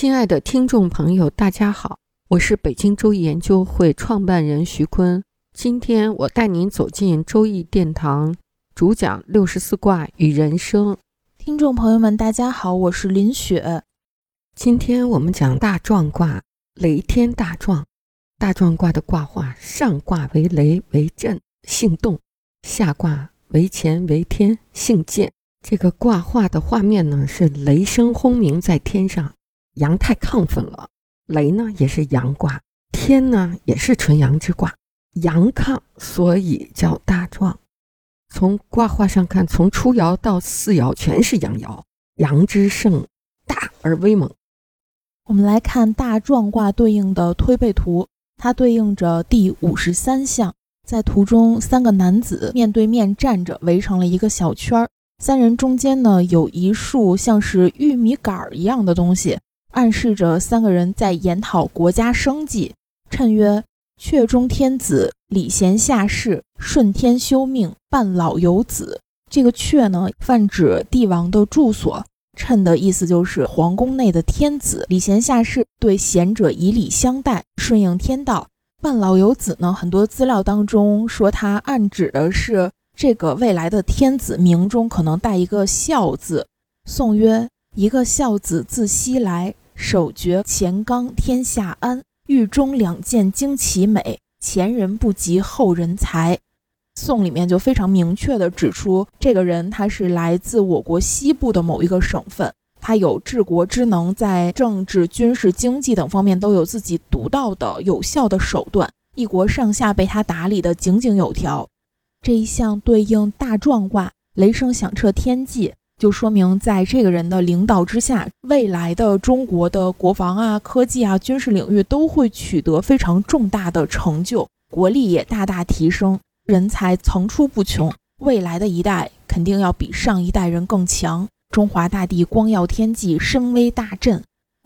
亲爱的听众朋友，大家好，我是北京周易研究会创办人徐坤。今天我带您走进周易殿堂，主讲六十四卦与人生。听众朋友们，大家好，我是林雪。今天我们讲大壮卦，雷天大壮。大壮卦的卦画，上卦为雷为震，性动；下卦为乾为天，性健。这个卦画的画面呢，是雷声轰鸣在天上。阳太亢奋了，雷呢也是阳卦，天呢也是纯阳之卦，阳亢，所以叫大壮。从卦画上看，从初爻到四爻全是阳爻，阳之盛大而威猛。我们来看大壮卦对应的推背图，它对应着第五十三象，在图中三个男子面对面站着，围成了一个小圈儿，三人中间呢有一束像是玉米杆儿一样的东西。暗示着三个人在研讨国家生计。谶曰：“阙中天子，礼贤下士，顺天修命，半老有子。”这个阙呢，泛指帝王的住所。谶的意思就是皇宫内的天子，礼贤下士，对贤者以礼相待，顺应天道。半老有子呢，很多资料当中说他暗指的是这个未来的天子名中可能带一个孝字。宋曰：“一个孝子自西来。”首绝乾纲，天下安。狱中两件惊其美，前人不及后人才。宋里面就非常明确地指出，这个人他是来自我国西部的某一个省份，他有治国之能，在政治、军事、经济等方面都有自己独到的有效的手段，一国上下被他打理得井井有条。这一项对应大壮卦，雷声响彻天际。就说明，在这个人的领导之下，未来的中国的国防啊、科技啊、军事领域都会取得非常重大的成就，国力也大大提升，人才层出不穷。未来的一代肯定要比上一代人更强，中华大地光耀天际，声威大振。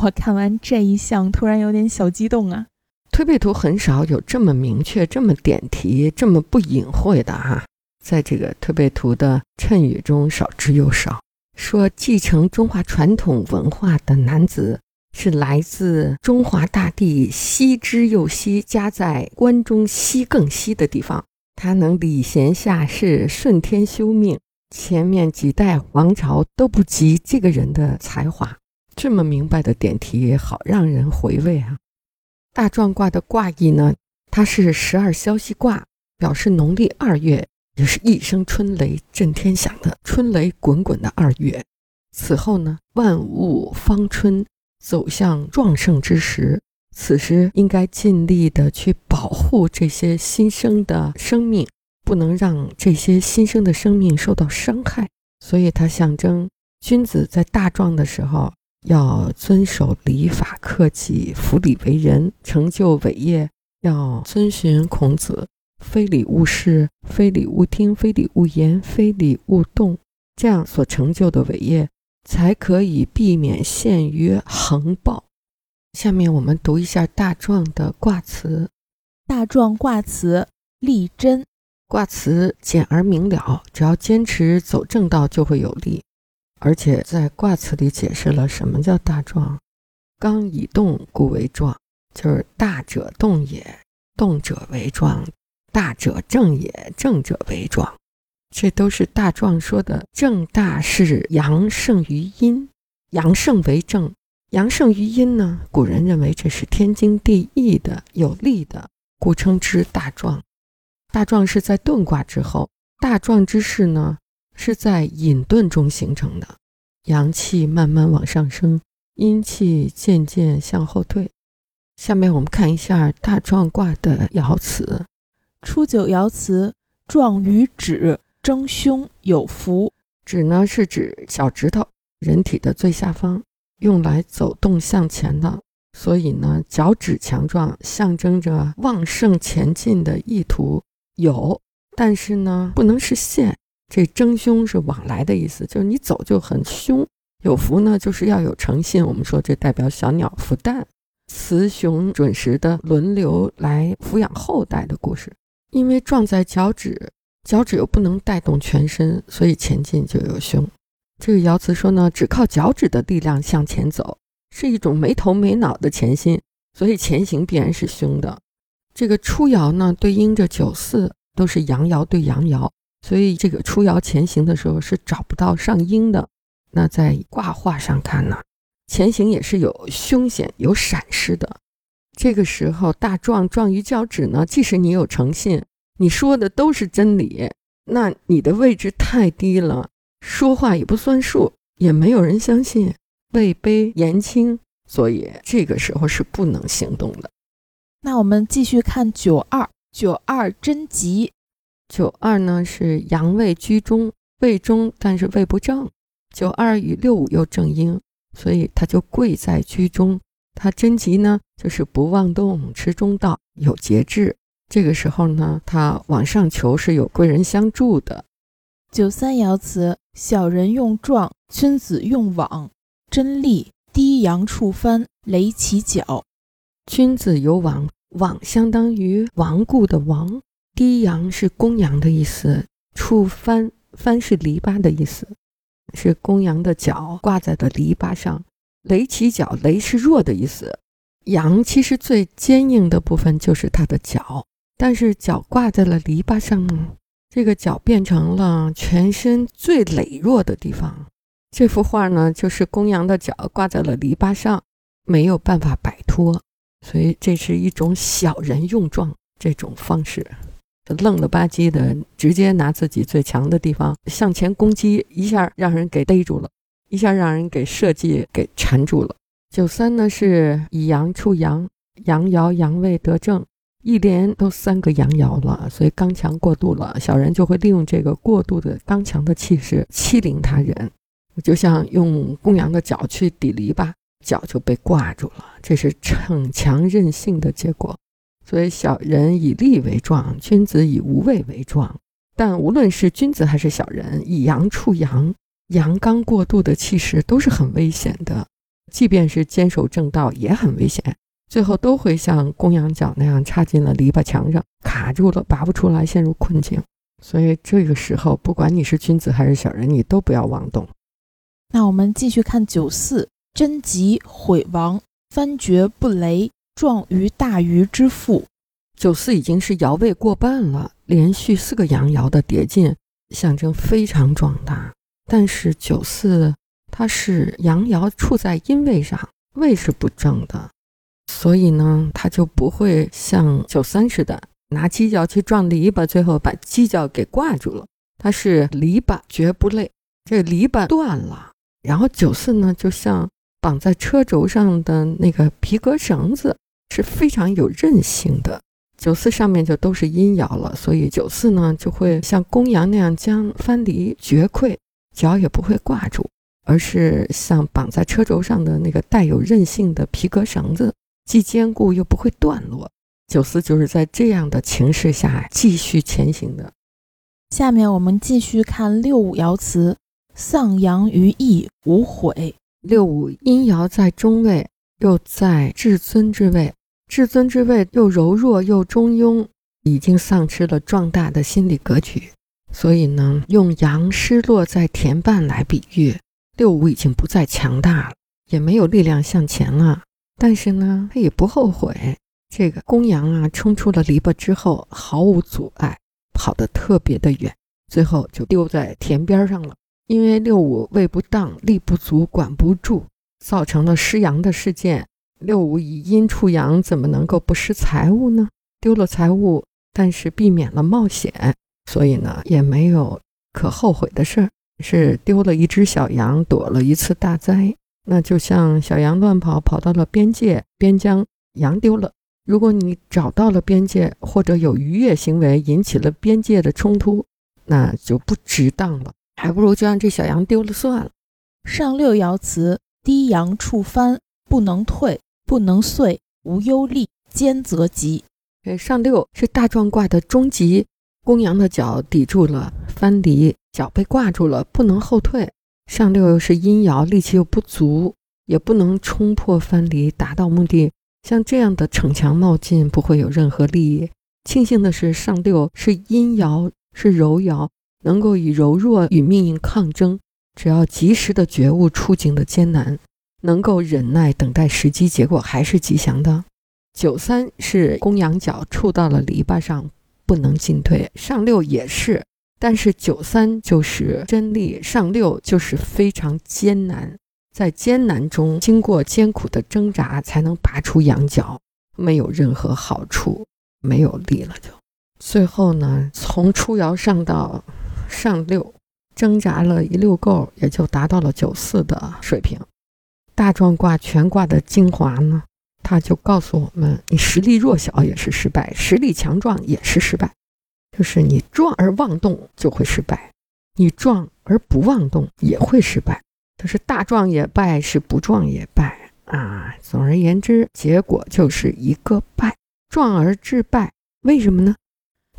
我看完这一项，突然有点小激动啊！推背图很少有这么明确、这么点题、这么不隐晦的哈。在这个推背图的谶语中少之又少。说继承中华传统文化的男子是来自中华大地西之又西，家在关中西更西的地方。他能礼贤下士，顺天修命，前面几代王朝都不及这个人的才华。这么明白的点题好让人回味啊！大壮卦的卦意呢，它是十二消息卦，表示农历二月。也是一声春雷震天响的春雷滚滚的二月，此后呢，万物芳春，走向壮盛之时。此时应该尽力的去保护这些新生的生命，不能让这些新生的生命受到伤害。所以它象征君子在大壮的时候要遵守礼法克己，服礼为人，成就伟业要遵循孔子。非礼勿视，非礼勿听，非礼勿言，非礼勿动，这样所成就的伟业，才可以避免陷于横暴。下面我们读一下大壮的卦辞。大壮卦辞：立贞。卦辞简而明了，只要坚持走正道，就会有利。而且在卦辞里解释了什么叫大壮。刚以动，故为壮，就是大者动也，动者为壮。大者正也，正者为壮，这都是大壮说的。正大是阳胜于阴，阳胜为正，阳胜于阴呢？古人认为这是天经地义的、有利的，故称之大壮。大壮是在遁卦之后，大壮之势呢是在隐遁中形成的，阳气慢慢往上升，阴气渐渐向后退。下面我们看一下大壮卦的爻辞。初九爻辞：壮于止，争凶有福。趾呢是指小指头，人体的最下方，用来走动向前的。所以呢，脚趾强壮，象征着旺盛前进的意图有，但是呢，不能是线。这争凶是往来的意思，就是你走就很凶。有福呢，就是要有诚信。我们说这代表小鸟孵蛋，雌雄准时的轮流来抚养后代的故事。因为撞在脚趾，脚趾又不能带动全身，所以前进就有凶。这个爻辞说呢，只靠脚趾的力量向前走，是一种没头没脑的前进，所以前行必然是凶的。这个初爻呢，对应着九四，都是阳爻对阳爻，所以这个初爻前行的时候是找不到上阴的。那在卦画上看呢，前行也是有凶险、有闪失的。这个时候大壮壮于脚趾呢，即使你有诚信，你说的都是真理，那你的位置太低了，说话也不算数，也没有人相信，位卑言轻，所以这个时候是不能行动的。那我们继续看九二，九二贞吉，九二呢是阳位居中，位中，但是位不正。九二与六五又正应，所以他就贵在居中。他贞吉呢，就是不妄动，持中道，有节制。这个时候呢，他往上求是有贵人相助的。九三爻辞：小人用壮，君子用往。真利，低阳触翻，雷其角。君子有往，往相当于顽固的王。低阳是公羊的意思，触翻翻是篱笆的意思。是公羊的角挂在的篱笆上，雷其角，雷是弱的意思。羊其实最坚硬的部分就是它的角，但是角挂在了篱笆上，这个角变成了全身最羸弱的地方。这幅画呢，就是公羊的角挂在了篱笆上，没有办法摆脱，所以这是一种小人用壮这种方式。愣了吧唧的，直接拿自己最强的地方向前攻击，一下让人给逮住了，一下让人给设计给缠住了。九三呢是以阳处阳，阳爻阳位得正，一连都三个阳爻了，所以刚强过度了，小人就会利用这个过度的刚强的气势欺凌他人，我就像用公羊的脚去抵篱笆，脚就被挂住了，这是逞强任性的结果。所以，小人以利为壮，君子以无畏为壮。但无论是君子还是小人，以阳处阳，阳刚过度的气势都是很危险的。即便是坚守正道，也很危险，最后都会像公羊角那样插进了篱笆墙上，卡住了，拔不出来，陷入困境。所以，这个时候，不管你是君子还是小人，你都不要妄动。那我们继续看九四，贞吉毁亡，翻绝不雷。壮于大鱼之腹，九四已经是爻位过半了，连续四个阳爻的叠进，象征非常壮大。但是九四它是阳爻处在阴位上，位是不正的，所以呢，它就不会像九三似的拿犄角去撞篱笆，最后把犄角给挂住了。它是篱笆绝不累，这篱笆断了，然后九四呢，就像绑在车轴上的那个皮革绳子。是非常有韧性的，九四上面就都是阴爻了，所以九四呢就会像公羊那样将翻篱绝溃，脚也不会挂住，而是像绑在车轴上的那个带有韧性的皮革绳子，既坚固又不会断落。九四就是在这样的情势下继续前行的。下面我们继续看六五爻辞：丧阳于义，无悔。六五阴爻在中位，又在至尊之位。至尊之位又柔弱又中庸，已经丧失了壮大的心理格局。所以呢，用羊失落在田半来比喻，六五已经不再强大了，也没有力量向前了。但是呢，他也不后悔。这个公羊啊，冲出了篱笆之后，毫无阻碍，跑得特别的远，最后就丢在田边上了。因为六五位不当，力不足，管不住，造成了失羊的事件。六五以阴处阳，怎么能够不失财物呢？丢了财物，但是避免了冒险，所以呢，也没有可后悔的事儿。是丢了一只小羊，躲了一次大灾。那就像小羊乱跑，跑到了边界边疆，羊丢了。如果你找到了边界，或者有逾越行为引起了边界的冲突，那就不值当了。还不如就让这小羊丢了算了。上六爻辞：低阳触藩，不能退，不能遂，无忧虑，坚则吉。这上六是大壮卦的终极，公羊的脚抵住了藩篱，脚被挂住了，不能后退。上六又是阴爻，力气又不足，也不能冲破藩篱，达到目的。像这样的逞强冒进，不会有任何利益。庆幸的是，上六是阴爻，是柔爻，能够以柔弱与命运抗争。只要及时的觉悟处境的艰难，能够忍耐等待时机，结果还是吉祥的。九三是公羊角触到了篱笆上，不能进退。上六也是，但是九三就是真力，上六就是非常艰难，在艰难中经过艰苦的挣扎，才能拔出羊角，没有任何好处，没有力了。就最后呢，从初爻上到上六，挣扎了一溜够，也就达到了九四的水平。大壮卦全卦的精华呢？他就告诉我们：你实力弱小也是失败，实力强壮也是失败。就是你壮而妄动就会失败，你壮而不妄动也会失败。但是大壮也败，是不壮也败啊。总而言之，结果就是一个败，壮而致败。为什么呢？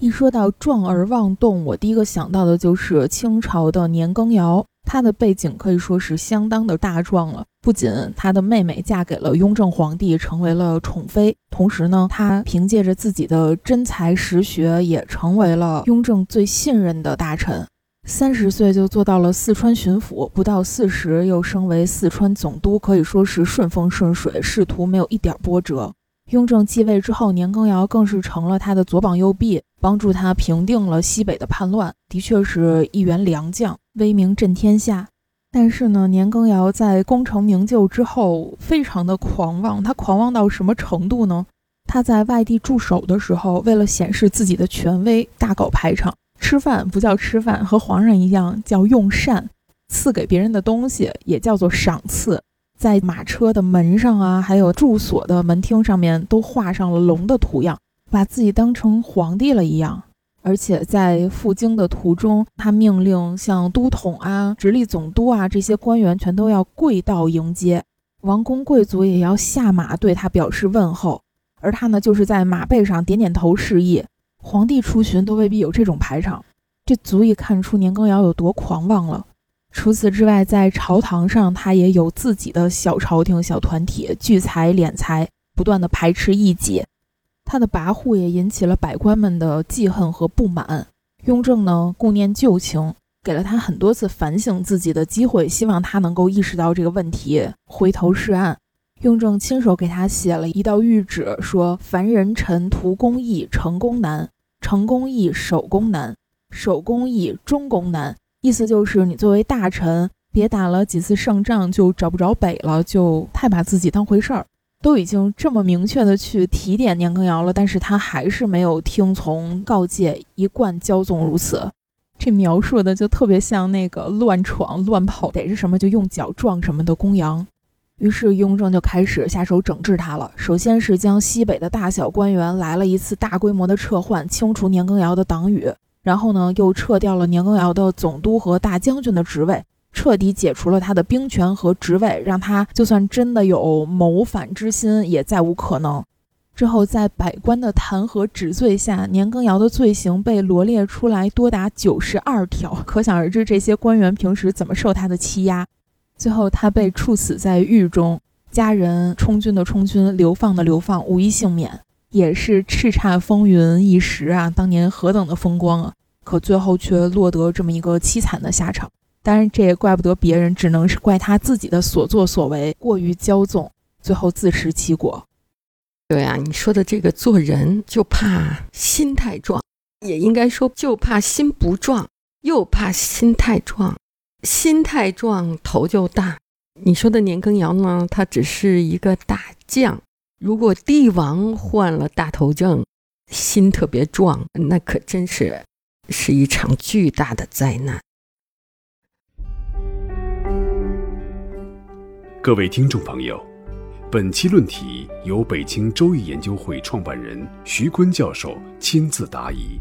一说到壮而妄动，我第一个想到的就是清朝的年羹尧。他的背景可以说是相当的大壮了，不仅他的妹妹嫁给了雍正皇帝，成为了宠妃，同时呢，他凭借着自己的真才实学，也成为了雍正最信任的大臣。三十岁就做到了四川巡抚，不到四十又升为四川总督，可以说是顺风顺水，仕途没有一点波折。雍正继位之后，年羹尧更是成了他的左膀右臂，帮助他平定了西北的叛乱，的确是一员良将，威名震天下。但是呢，年羹尧在功成名就之后，非常的狂妄。他狂妄到什么程度呢？他在外地驻守的时候，为了显示自己的权威，大搞排场。吃饭不叫吃饭，和皇上一样叫用膳，赐给别人的东西也叫做赏赐。在马车的门上啊，还有住所的门厅上面，都画上了龙的图样，把自己当成皇帝了一样。而且在赴京的途中，他命令像都统啊、直隶总督啊这些官员全都要跪道迎接，王公贵族也要下马对他表示问候，而他呢，就是在马背上点点头示意。皇帝出巡都未必有这种排场，这足以看出年羹尧有多狂妄了。除此之外，在朝堂上，他也有自己的小朝廷、小团体，聚财敛财，不断的排斥异己。他的跋扈也引起了百官们的记恨和不满。雍正呢，顾念旧情，给了他很多次反省自己的机会，希望他能够意识到这个问题，回头是岸。雍正亲手给他写了一道谕旨，说：“凡人臣图功易，成功难；成功易，守功难；守功易，终功难。”意思就是，你作为大臣，别打了几次胜仗就找不着北了，就太把自己当回事儿。都已经这么明确的去提点年羹尧了，但是他还是没有听从告诫，一贯骄纵如此。这描述的就特别像那个乱闯乱跑，逮着什么就用脚撞什么的公羊。于是雍正就开始下手整治他了。首先是将西北的大小官员来了一次大规模的撤换，清除年羹尧的党羽。然后呢，又撤掉了年羹尧的总督和大将军的职位，彻底解除了他的兵权和职位，让他就算真的有谋反之心，也再无可能。之后，在百官的弹劾指罪下，年羹尧的罪行被罗列出来，多达九十二条，可想而知这些官员平时怎么受他的欺压。最后，他被处死在狱中，家人充军的充军，流放的流放，无一幸免。也是叱咤风云一时啊！当年何等的风光啊！可最后却落得这么一个凄惨的下场。当然，这也怪不得别人，只能是怪他自己的所作所为过于骄纵，最后自食其果。对啊，你说的这个做人就怕心太壮，也应该说就怕心不壮，又怕心太壮。心太壮，头就大。你说的年羹尧呢？他只是一个大将。如果帝王患了大头症，心特别壮，那可真是是一场巨大的灾难。各位听众朋友，本期论题由北京周易研究会创办人徐坤教授亲自答疑。